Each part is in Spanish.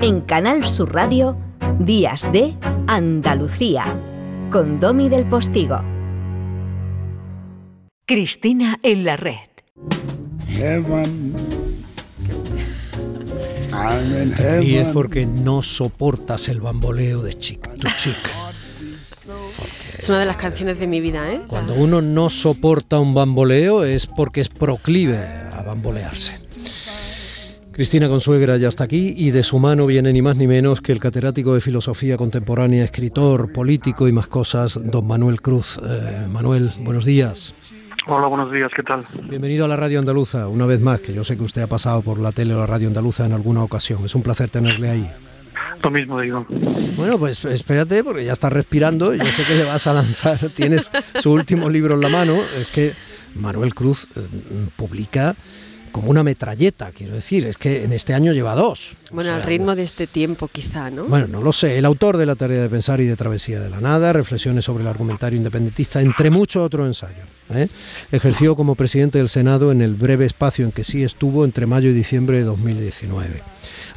En Canal Sur Radio, Días de Andalucía, con Domi del Postigo. Cristina en la red. Y es porque no soportas el bamboleo de chick to chick. Es una de las canciones de mi vida, ¿eh? Cuando uno no soporta un bamboleo es porque es proclive a bambolearse. Cristina Consuegra ya está aquí y de su mano viene ni más ni menos que el catedrático de filosofía contemporánea, escritor, político y más cosas, don Manuel Cruz. Eh, Manuel, buenos días. Hola, buenos días, ¿qué tal? Bienvenido a la Radio Andaluza, una vez más, que yo sé que usted ha pasado por la tele o la Radio Andaluza en alguna ocasión. Es un placer tenerle ahí. Lo mismo digo. Bueno, pues espérate, porque ya está respirando, yo sé que le vas a lanzar, tienes su último libro en la mano, es que Manuel Cruz eh, publica como una metralleta, quiero decir, es que en este año lleva dos. Bueno, al ritmo de este tiempo quizá, ¿no? Bueno, no lo sé. El autor de La tarea de pensar y de Travesía de la Nada, reflexiones sobre el argumentario independentista, entre muchos otros ensayos. ¿eh? Ejerció como presidente del Senado en el breve espacio en que sí estuvo entre mayo y diciembre de 2019.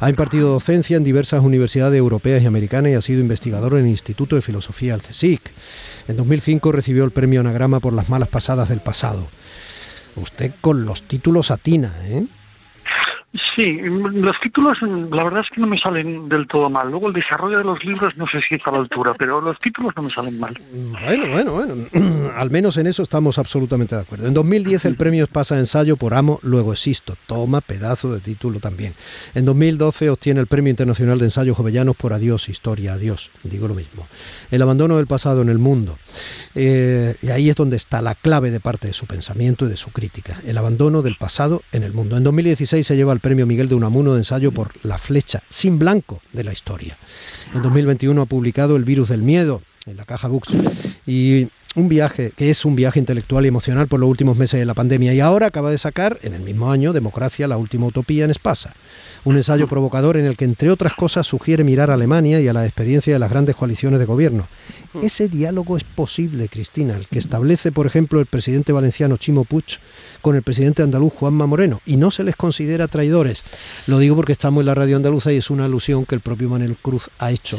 Ha impartido docencia en diversas universidades europeas y americanas y ha sido investigador en el Instituto de Filosofía del CSIC. En 2005 recibió el premio Anagrama por las malas pasadas del pasado. Usted con los títulos atina, ¿eh? Sí, los títulos la verdad es que no me salen del todo mal. Luego el desarrollo de los libros no sé si está a la altura, pero los títulos no me salen mal. Bueno, bueno, bueno. Al menos en eso estamos absolutamente de acuerdo. En 2010 el premio pasa ensayo por Amo, luego existo. Toma pedazo de título también. En 2012 obtiene el Premio Internacional de Ensayos Jovellanos por Adiós, Historia, Adiós. Digo lo mismo. El abandono del pasado en el mundo. Eh, y ahí es donde está la clave de parte de su pensamiento y de su crítica. El abandono del pasado en el mundo. En 2016 se lleva el Premio Miguel de Unamuno de ensayo por La flecha sin blanco de la historia. En 2021 ha publicado El virus del miedo en la caja Books y un viaje que es un viaje intelectual y emocional por los últimos meses de la pandemia y ahora acaba de sacar en el mismo año Democracia, la última utopía en Espasa, un ensayo provocador en el que entre otras cosas sugiere mirar a Alemania y a la experiencia de las grandes coaliciones de gobierno. Ese diálogo es posible, Cristina, el que establece, por ejemplo, el presidente valenciano Chimo Puig con el presidente andaluz Juanma Moreno y no se les considera traidores. Lo digo porque estamos en la radio andaluza y es una alusión que el propio Manuel Cruz ha hecho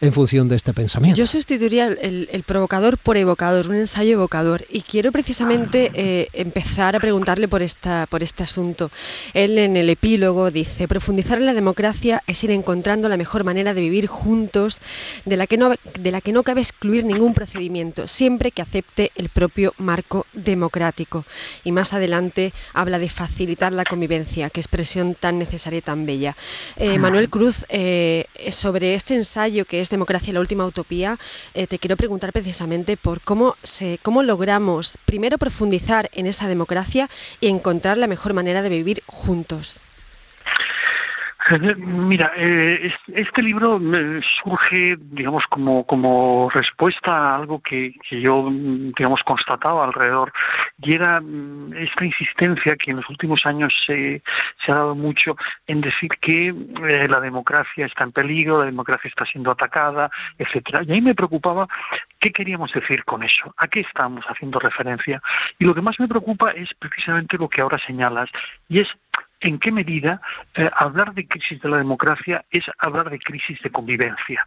en función de este pensamiento. Yo sustituiría el, el provocador por evocador, un ensayo evocador y quiero precisamente eh, empezar a preguntarle por, esta, por este asunto. Él en el epílogo dice, profundizar en la democracia es ir encontrando la mejor manera de vivir juntos, de la que no, de la que no cabe excluir ningún procedimiento, siempre que acepte el propio marco democrático. Y más adelante habla de facilitar la convivencia, qué expresión tan necesaria y tan bella. Eh, Manuel Cruz, eh, sobre este ensayo que es Democracia la última utopía, eh, te quiero preguntar precisamente por cómo, se, cómo logramos primero profundizar en esa democracia y encontrar la mejor manera de vivir juntos. Mira, eh, este libro eh, surge, digamos, como, como respuesta a algo que, que yo, digamos, constataba alrededor, y era mm, esta insistencia que en los últimos años se, se ha dado mucho en decir que eh, la democracia está en peligro, la democracia está siendo atacada, etcétera. Y ahí me preocupaba qué queríamos decir con eso, a qué estamos haciendo referencia. Y lo que más me preocupa es precisamente lo que ahora señalas, y es en qué medida eh, hablar de crisis de la democracia es hablar de crisis de convivencia.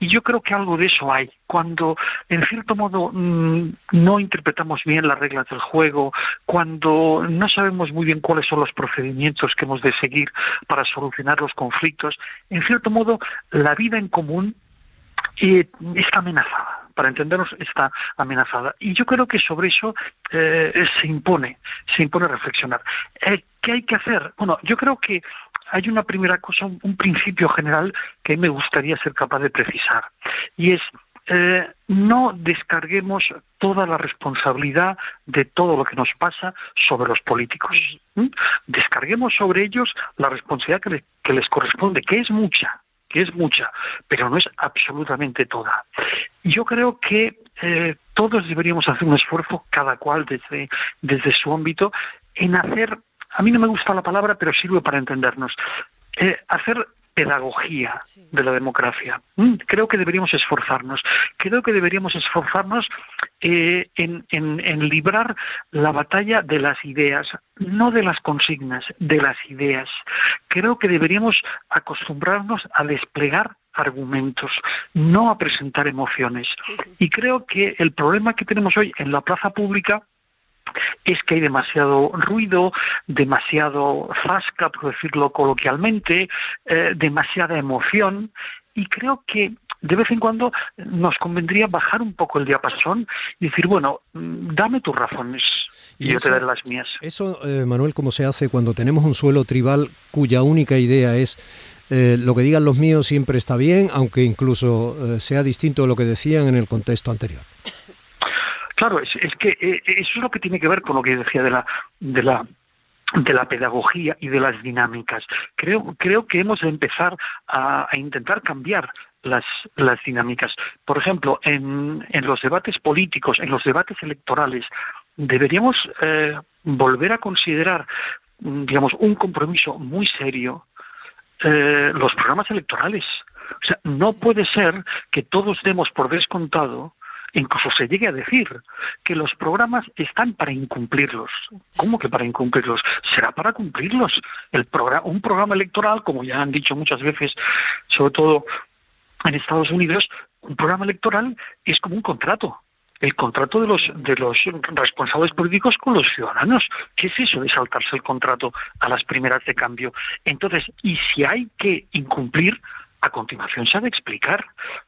Y yo creo que algo de eso hay. Cuando, en cierto modo, mm, no interpretamos bien las reglas del juego, cuando no sabemos muy bien cuáles son los procedimientos que hemos de seguir para solucionar los conflictos, en cierto modo, la vida en común eh, está amenazada para entendernos, está amenazada. Y yo creo que sobre eso eh, se impone, se impone reflexionar. Eh, ¿Qué hay que hacer? Bueno, yo creo que hay una primera cosa, un, principio general que me gustaría ser capaz de precisar, y es eh, no descarguemos toda la responsabilidad de todo lo que nos pasa sobre los políticos. Descarguemos sobre ellos la responsabilidad que les corresponde, que es mucha, que es mucha, pero no es absolutamente toda. Yo creo que eh, todos deberíamos hacer un esfuerzo, cada cual desde, desde su ámbito, en hacer, a mí no me gusta la palabra, pero sirve para entendernos, eh, hacer pedagogía de la democracia. Mm, creo que deberíamos esforzarnos. Creo que deberíamos esforzarnos eh, en, en librar la batalla de las ideas, no de las consignas, de las ideas. Creo que deberíamos acostumbrarnos a desplegar argumentos, no a presentar emociones. Y creo que el problema que tenemos hoy en la plaza pública es que hay demasiado ruido, demasiado fasca, por decirlo coloquialmente, eh, demasiada emoción y creo que de vez en cuando nos convendría bajar un poco el diapasón y decir, bueno, mm, dame tus razones y, yo te daré las mías. Eso, eh, Manuel, ¿cómo se hace cuando tenemos un suelo tribal cuya única idea es eh, lo que digan los míos siempre está bien, aunque incluso sea distinto de lo que decían en el contexto anterior? Claro, es, que eh, eso es lo que tiene que ver con lo que decía de la, de la de la pedagogía y de las dinámicas. Creo, creo que hemos de empezar a, intentar cambiar las, las, dinámicas. Por ejemplo, en, en, los debates políticos, en los debates electorales, deberíamos eh, volver a considerar, digamos, un compromiso muy serio eh, los programas electorales. O sea, no puede ser que todos demos por descontado incluso se llegue a decir que los programas están para incumplirlos. ¿Cómo que para incumplirlos? Será para cumplirlos. El programa, un programa electoral, como ya han dicho muchas veces, sobre todo en Estados Unidos, un programa electoral es como un contrato. El contrato de los, de los responsables políticos con los ciudadanos. ¿Qué es eso de saltarse el contrato a las primeras de cambio? Entonces, y si hay que incumplir, a continuación se ha de explicar,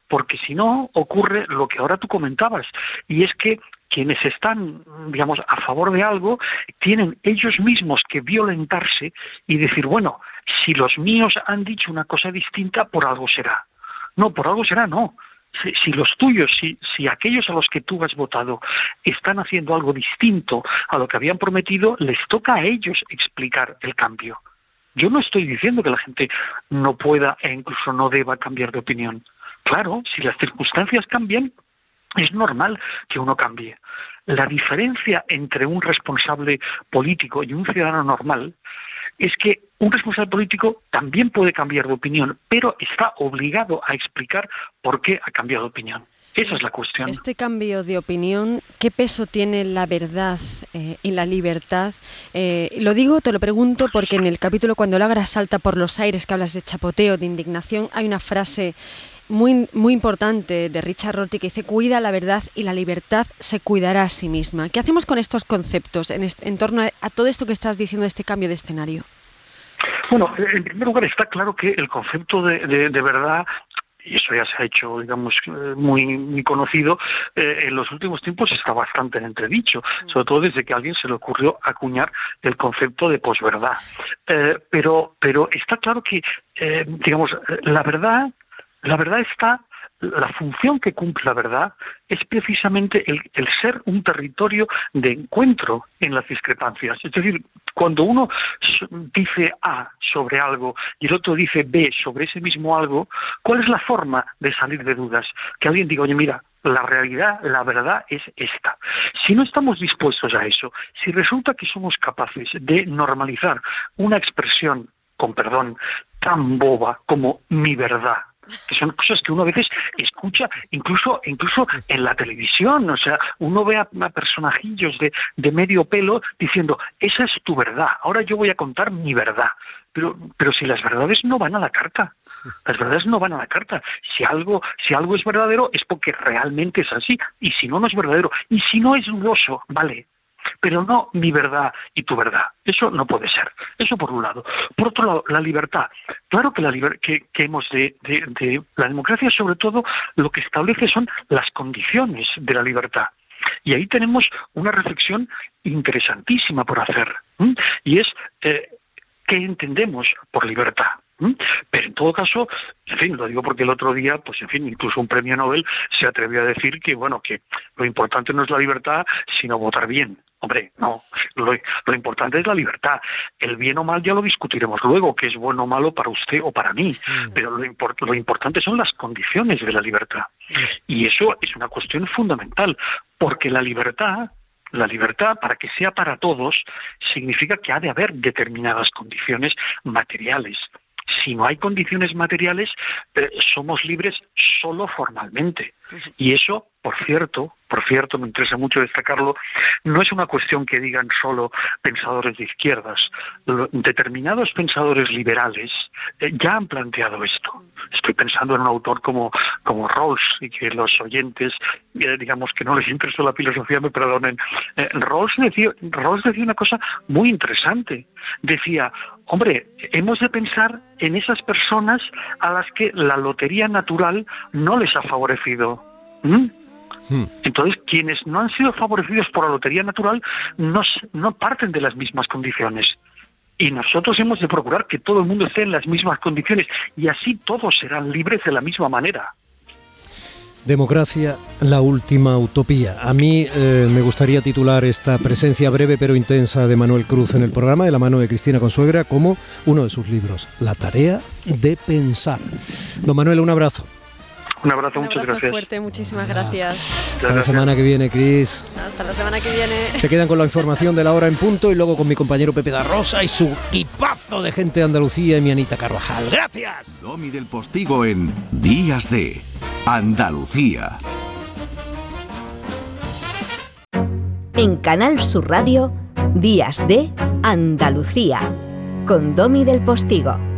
porque si no ocurre lo que ahora tú comentabas, y es que quienes están, digamos, a favor de algo, tienen ellos mismos que violentarse y decir, bueno, si los míos han dicho una cosa distinta, por algo será. No, por algo será, no. Si, los tuyos, si, si aquellos a los que tú has votado están haciendo algo distinto a lo que habían prometido, les toca a ellos explicar el cambio. Yo no estoy diciendo que la gente no pueda e incluso no deba cambiar de opinión. Claro, si las circunstancias cambian, es normal que uno cambie. La diferencia entre un responsable político y un ciudadano normal es que un responsable político también puede cambiar de opinión, pero está obligado a explicar por qué ha cambiado de opinión. Esa es la cuestión. Este cambio de opinión, ¿qué peso tiene la verdad eh, y la libertad? Eh, lo digo, te lo pregunto, porque en el capítulo cuando Lagra salta por los aires, que hablas de chapoteo, de indignación, hay una frase muy, muy importante de Richard Rorty que dice, cuida la verdad y la libertad se cuidará a sí misma. ¿Qué hacemos con estos conceptos en, en torno a, todo esto que estás diciendo de este cambio de escenario? Bueno, en primer lugar está claro que el concepto de, de verdad y eso ya se ha hecho, digamos, muy, conocido, eh, en los últimos tiempos está bastante en entredicho, sobre todo desde que a alguien se le ocurrió acuñar el concepto de posverdad. Eh, pero, pero está claro que, eh, digamos, la verdad, la verdad está la función que cumple la verdad es precisamente el, ser un territorio de encuentro en las discrepancias. Es decir, cuando uno dice A sobre algo y el otro dice B sobre ese mismo algo, ¿cuál es la forma de salir de dudas? Que alguien diga, oye, mira, la realidad, la verdad es esta. Si no estamos dispuestos a eso, si resulta que somos capaces de normalizar una expresión, con perdón, tan boba como mi verdad, que son cosas que uno a veces escucha incluso incluso en la televisión. O sea uno ve a, personajillos de, de, medio pelo diciendo esa es tu verdad ahora yo voy a contar mi verdad pero pero si las verdades no van a la carta las verdades no van a la carta. Si algo si algo es verdadero es porque realmente es así. Y si no no es verdadero. Y si no es dudoso vale pero no mi verdad y tu verdad. Eso no puede ser. Eso por un lado. Por otro lado, la libertad. Claro que la que, hemos de, la democracia, sobre todo, lo que establece son las condiciones de la libertad. Y ahí tenemos una reflexión interesantísima por hacer. Y es eh, qué entendemos por libertad. Pero en todo caso, en fin, lo digo porque el otro día, pues en fin, incluso un premio Nobel se atrevió a decir que, bueno, que lo importante no es la libertad, sino votar bien. Hombre, no, lo, importante es la libertad. El bien o mal ya lo discutiremos luego, que es bueno o malo para usted o para mí, pero lo, lo importante son las condiciones de la libertad. Y eso es una cuestión fundamental, porque la libertad la libertad, para que sea para todos, significa que ha de haber determinadas condiciones materiales. si no hay condiciones materiales, eh, somos libres solo formalmente. Y eso, por cierto, por cierto, me interesa mucho destacarlo, no es una cuestión que digan solo pensadores de izquierdas. Determinados pensadores liberales eh, ya han planteado esto. Estoy pensando en un autor como, como Rawls, y que los oyentes, eh, digamos que no les interesó la filosofía, me perdonen. Rawls, decía, Rawls decía una cosa muy interesante. Decía, hombre, hemos de pensar en esas personas a las que la lotería natural no les ha favorecido. ¿Mm? Hmm. Entonces, quienes no han sido favorecidos por la lotería natural no, no parten de las mismas condiciones. Y nosotros hemos de procurar que todo el mundo esté en las mismas condiciones y así todos serán libres de la misma manera. Democracia, la última utopía. A mí eh, me gustaría titular esta presencia breve pero intensa de Manuel Cruz en el programa de la mano de Cristina Consuegra como uno de sus libros, La tarea de pensar. Don Manuel, un abrazo. Un abrazo, Un muchas abrazo fuerte, muchísimas gracias. Hasta la semana que viene, Cris. Hasta la semana que viene. Se quedan con la información de la hora en punto y luego con mi compañero Pepe da Rosa y su equipazo de gente de Andalucía y mi Anita Carvajal. ¡Gracias! Domi del Postigo en Días de Andalucía. En Canal Sur Radio, Días de Andalucía, con Domi del Postigo.